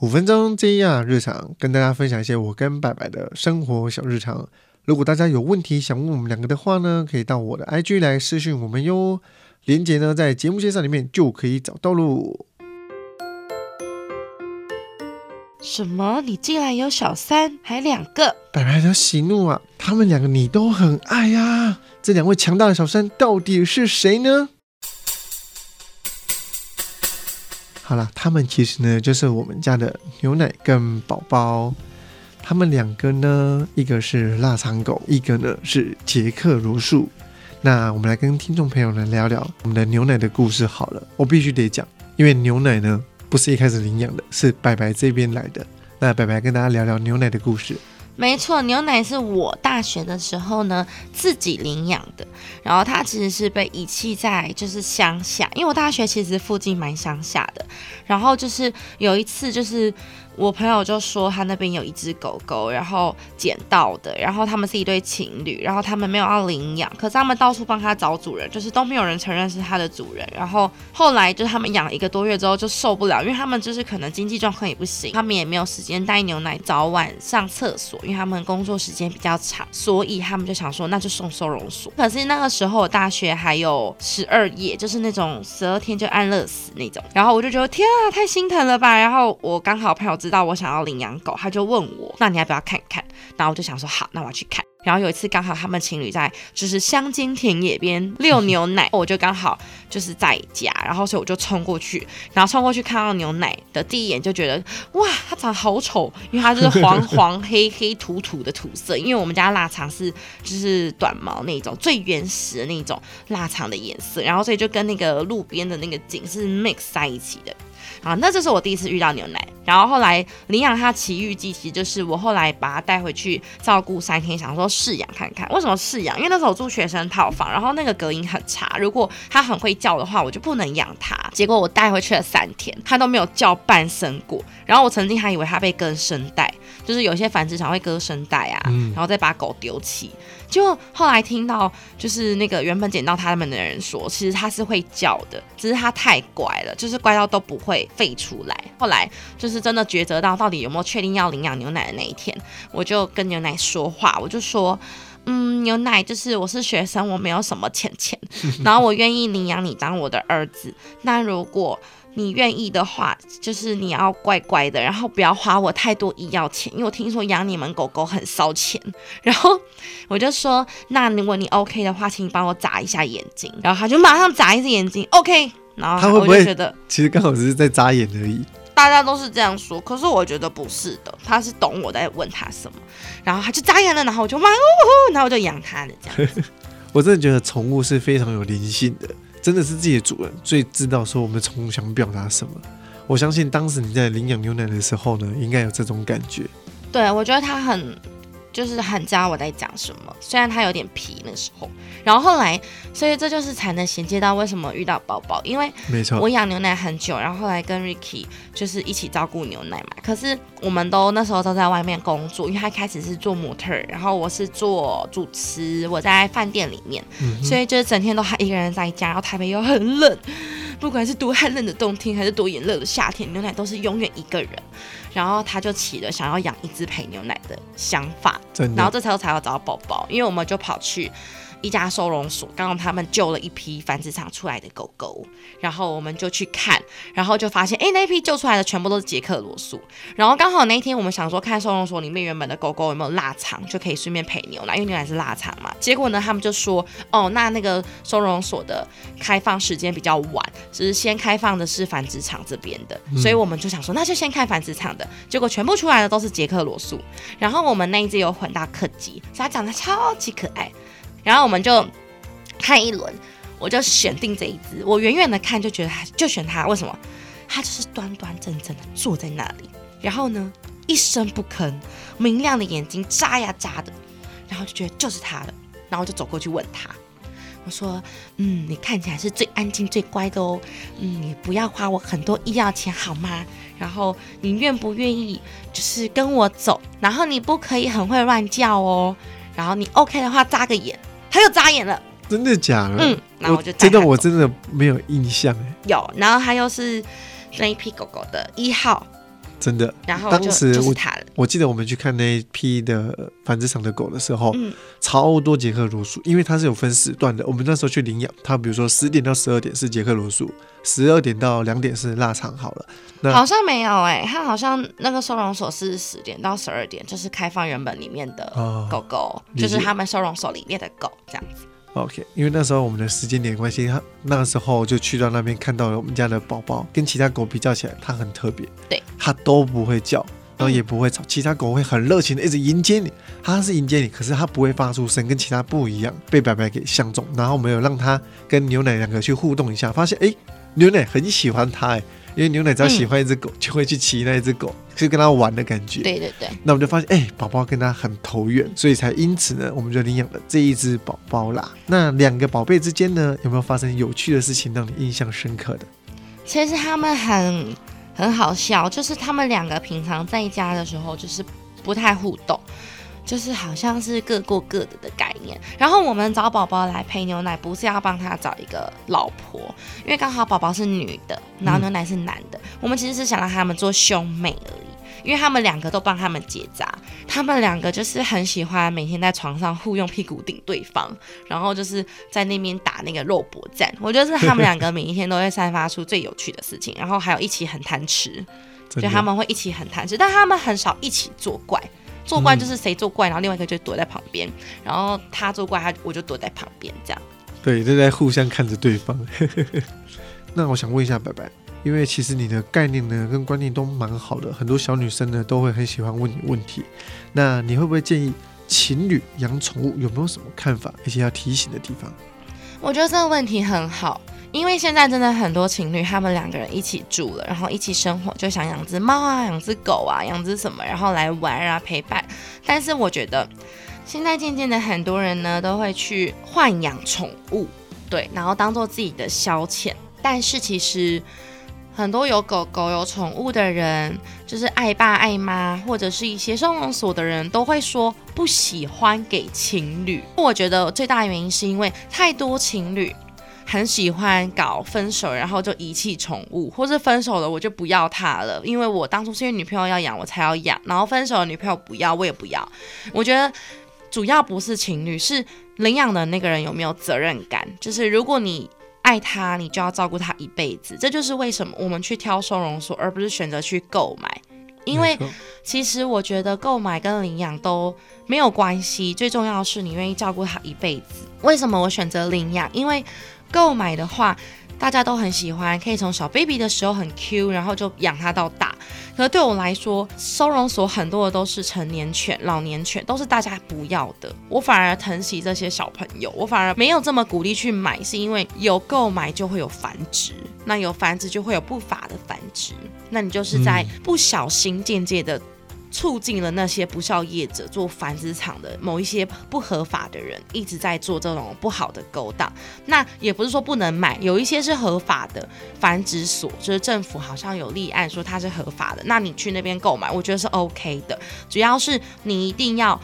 五分钟这样日常，跟大家分享一些我跟白白的生活小日常。如果大家有问题想问我们两个的话呢，可以到我的 IG 来私讯我们哟。链接呢在节目介绍里面就可以找到喽。什么？你竟然有小三，还两个？白白的喜怒啊，他们两个你都很爱呀。这两位强大的小三到底是谁呢？好了，他们其实呢就是我们家的牛奶跟宝宝。他们两个呢，一个是腊肠狗，一个呢是杰克如树。那我们来跟听众朋友呢聊聊我们的牛奶的故事好了。我必须得讲，因为牛奶呢不是一开始领养的，是白白这边来的。那白白跟大家聊聊牛奶的故事。没错，牛奶是我大学的时候呢自己领养的，然后它其实是被遗弃在就是乡下，因为我大学其实附近蛮乡下的，然后就是有一次就是。我朋友就说他那边有一只狗狗，然后捡到的，然后他们是一对情侣，然后他们没有要领养，可是他们到处帮他找主人，就是都没有人承认是他的主人。然后后来就是他们养一个多月之后就受不了，因为他们就是可能经济状况也不行，他们也没有时间带牛奶早晚上厕所，因为他们工作时间比较长，所以他们就想说那就送收容所。可是那个时候大学还有十二夜，就是那种十二天就安乐死那种，然后我就觉得天啊，太心疼了吧。然后我刚好朋友知。知道我想要领养狗，他就问我，那你要不要看看？然后我就想说，好，那我要去看。然后有一次刚好他们情侣在就是乡间田野边遛牛奶，我就刚好就是在家，然后所以我就冲过去，然后冲过去看到牛奶的第一眼就觉得，哇，它长得好丑，因为它就是黄黄黑黑土土的土色，因为我们家腊肠是就是短毛那种最原始的那种腊肠的颜色，然后所以就跟那个路边的那个景是 mix 在一起的。啊，那这是我第一次遇到牛奶，然后后来领养它奇遇记，其实就是我后来把它带回去照顾三天，想说试养看看。为什么试养？因为那时候住学生套房，然后那个隔音很差，如果它很会叫的话，我就不能养它。结果我带回去了三天，它都没有叫半声过。然后我曾经还以为它被割声带，就是有些繁殖场会割声带啊，然后再把狗丢弃。就后来听到，就是那个原本捡到他们的人说，其实他是会叫的，只是他太乖了，就是乖到都不会吠出来。后来就是真的抉择到到底有没有确定要领养牛奶的那一天，我就跟牛奶说话，我就说，嗯，牛奶就是我是学生，我没有什么钱钱，然后我愿意领养你当我的儿子。那如果你愿意的话，就是你要乖乖的，然后不要花我太多医药钱，因为我听说养你们狗狗很烧钱。然后我就说，那如果你 OK 的话，请你帮我眨一下眼睛。然后他就马上眨一只眼睛，OK。然后他会不会觉得，其实刚好只是在眨眼而已？大家都是这样说，可是我觉得不是的，他是懂我在问他什么。然后他就眨眼了，然后我就哇哦，然后我就养他的这样子。我真的觉得宠物是非常有灵性的。真的是自己的主人最知道说我们的宠物想表达什么。我相信当时你在领养牛奶的时候呢，应该有这种感觉。对，我觉得它很。就是很知道我在讲什么，虽然他有点皮那时候，然后后来，所以这就是才能衔接到为什么遇到宝宝，因为没错，我养牛奶很久，然后后来跟 Ricky 就是一起照顾牛奶嘛。可是我们都那时候都在外面工作，因为他开始是做模特，然后我是做主持，我在饭店里面，所以就是整天都还一个人在家，然后台北又很冷，不管是多寒冷的冬天还是多炎热的夏天，牛奶都是永远一个人。然后他就起了想要养一只陪牛奶的想法，然后这时候才要找到宝宝，因为我们就跑去。一家收容所，刚刚他们救了一批繁殖场出来的狗狗，然后我们就去看，然后就发现，哎，那批救出来的全部都是杰克罗素。然后刚好那一天我们想说看收容所里面原本的狗狗有没有腊肠，就可以顺便陪牛奶，因为牛奶是腊肠嘛。结果呢，他们就说，哦，那那个收容所的开放时间比较晚，只是先开放的是繁殖场这边的，所以我们就想说，那就先看繁殖场的。结果全部出来的都是杰克罗素，然后我们那一只有混大克吉，所以它长得超级可爱。然后我们就看一轮，我就选定这一只。我远远的看就觉得它就选它，为什么？它就是端端正正的坐在那里，然后呢一声不吭，明亮的眼睛眨呀眨的，然后就觉得就是它了。然后我就走过去问他，我说：“嗯，你看起来是最安静最乖的哦，嗯，你不要花我很多医药钱好吗？然后你愿不愿意就是跟我走？然后你不可以很会乱叫哦。然后你 OK 的话眨个眼。”他又眨眼了，真的假的？嗯，然后我就真的我真的没有印象哎。有，然后他又是那一批狗狗的一号，真的。然后当时我。我记得我们去看那一批的繁殖场的狗的时候，嗯，超多捷克罗素，因为它是有分时段的。我们那时候去领养，它比如说十点到十二点是捷克罗素，十二点到两点是腊肠。好了，那好像没有哎、它好像那个收容所是十点到十二点，就是开放原本里面的哦狗狗，就是他们收容所里面的狗这样子。OK，因为那时候我们的时间点关系，他那时候就去到那边看到了我们家的宝宝，跟其他狗比较起来，它很特别，对，它都不会叫，然后也不会吵，其他狗会很热情的一直迎接你，它是迎接你，可是它不会发出声，跟其他不一样，被白白给相中，然后我们有让它跟牛奶两个去互动一下，发现哎，牛奶很喜欢它哎，因为牛奶只要喜欢一只狗，就会去骑那一只狗，去跟它玩的感觉，对对对，那我们就发现，哎、宝宝跟它很投缘，所以才因此呢，我们就领养了这一只宝宝啦。那两个宝贝之间呢，有没有发生有趣的事情让你印象深刻的？其实他们很很好笑，就是他们两个平常在家的时候就是不太互动。就是好像是各过各的的概念，然后我们找宝宝来配牛奶，不是要帮他找一个老婆，因为刚好宝宝是女的，然后牛奶是男的，我们其实是想让他们做兄妹而已。因为他们两个都帮他们结扎，他们两个就是很喜欢每天在床上互用屁股顶对方，然后就是在那边打那个肉搏战。我觉得是他们两个每一天都会散发出最有趣的事情，然后还有一起很贪吃，就他们会一起很贪吃，但他们很少一起作怪。作怪就是谁作怪，然后另外一个就躲在旁边，然后他作怪，他我就躲在旁边这样。对，就在互相看着对方。那我想问一下白白，因为其实你的概念呢跟观念都蛮好的，很多小女生呢都会很喜欢问你问题。那你会不会建议情侣养宠物？有没有什么看法，一些要提醒的地方？我觉得这个问题很好，因为现在真的很多情侣，他们两个人一起住了，然后一起生活，就想养只猫啊，养只狗啊，养只什么，然后来玩啊陪伴。但是我觉得现在渐渐的，很多人呢都会去豢养宠物，对，然后当做自己的消遣。但是其实很多有狗狗、有宠物的人，就是爱爸爱妈，或者是一些收容所的人，都会说不喜欢给情侣。我觉得最大原因是因为太多情侣。很喜欢搞分手，然后就遗弃宠物，或是分手了我就不要它了，因为我当初是因为女朋友要养我才要养，然后分手了女朋友不要我也不要。我觉得主要不是情侣，是领养的那个人有没有责任感，就是如果你。爱他，你就要照顾他一辈子。这就是为什么我们去挑收容所，而不是选择去购买。因为其实我觉得购买跟领养都没有关系，最重要的是你愿意照顾他一辈子。为什么我选择领养？因为购买的话，大家都很喜欢，可以从小 baby 的时候很 Q，然后就养它到大。可是对我来说，收容所很多的都是成年犬、老年犬，都是大家不要的。我反而疼惜这些小朋友，我反而没有这么鼓励去买，是因为有购买就会有繁殖，那有繁殖就会有不法的繁殖，那你就是在不小心间接的。促进了那些不孝业者做繁殖场的某一些不合法的人一直在做这种不好的勾当。那也不是说不能买，有一些是合法的繁殖所，就是政府好像有立案说它是合法的，那你去那边购买，我觉得是 OK 的。主要是你一定要。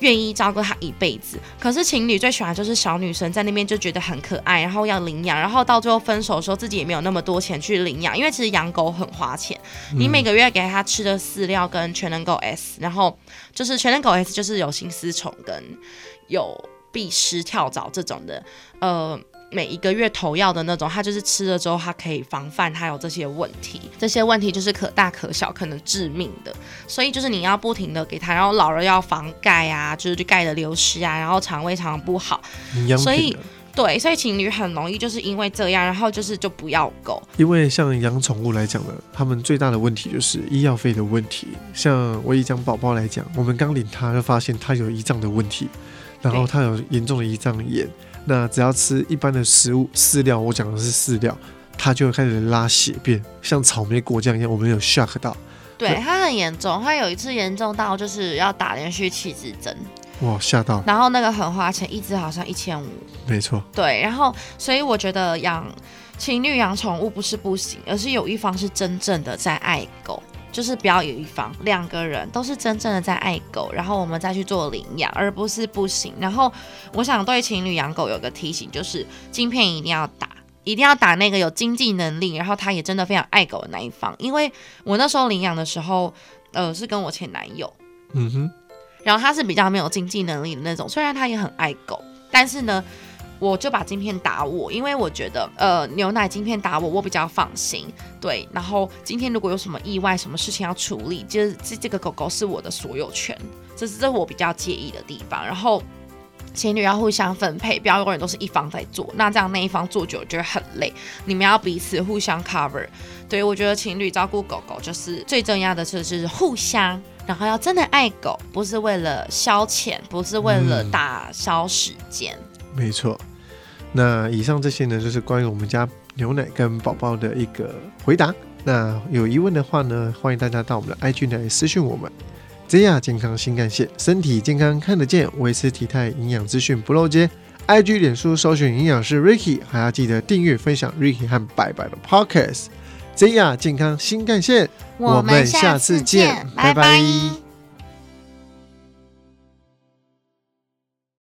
愿意照顾它一辈子，可是情侣最喜欢就是小女生在那边就觉得很可爱，然后要领养，然后到最后分手的时候自己也没有那么多钱去领养，因为其实养狗很花钱，你每个月给它吃的饲料跟全能狗 S，然后就是全能狗 S 就是有心丝虫跟有必虱跳蚤这种的，呃。每一个月投药的那种，它就是吃了之后，它可以防范它有这些问题。这些问题就是可大可小，可能致命的。所以就是你要不停的给它，然后老了要防钙啊，就是钙的流失啊，然后肠胃常常不好。所以。对，所以情侣很容易就是因为这样，然后就是就不要狗。因为像养宠物来讲呢，他们最大的问题就是医药费的问题。像我以讲宝宝来讲，我们刚领他就发现他有胰脏的问题，然后他有严重的胰脏炎。那只要吃一般的食物饲料，我讲的是饲料，他就会开始拉血便，像草莓果酱一样，我们有 shock 到，对对它很严重，他有一次严重到就是要打连续七支针，哇，吓到，然后那个很花钱，一支好像一千五。没错，对，然后所以我觉得养情侣养宠物不是不行，而是有一方是真正的在爱狗。就是不要有一方，两个人都是真正的在爱狗，然后我们再去做领养，而不是不行。然后我想对情侣养狗有个提醒，就是晶片一定要打，一定要打那个有经济能力，然后他也真的非常爱狗的那一方。因为我那时候领养的时候，呃，是跟我前男友，嗯哼，然后他是比较没有经济能力的那种，虽然他也很爱狗，但是呢，我就把晶片打我，因为我觉得，呃，牛奶晶片打我，我比较放心。对，然后今天如果有什么意外，什么事情要处理，就是这这个狗狗是我的所有权，这是这我比较介意的地方。然后情侣要互相分配，不要永远都是一方在做，那这样那一方做久了就会很累。你们要彼此互相 cover。对我觉得情侣照顾狗狗就是最重要的，就是互相。然后要真的爱狗，不是为了消遣，不是为了打消时间。没错。那以上这些呢，就是关于我们家牛奶跟宝宝的一个回答。那有疑问的话呢，欢迎大家到我们的 IG 来私讯我们。这样健康新干线，身体健康看得见，维持体态营养资讯不漏接。IG、脸书搜寻营养师 Ricky，还要记得订阅分享 Ricky 和白白的 Podcast。这样健康新干线，我们下次见，拜拜。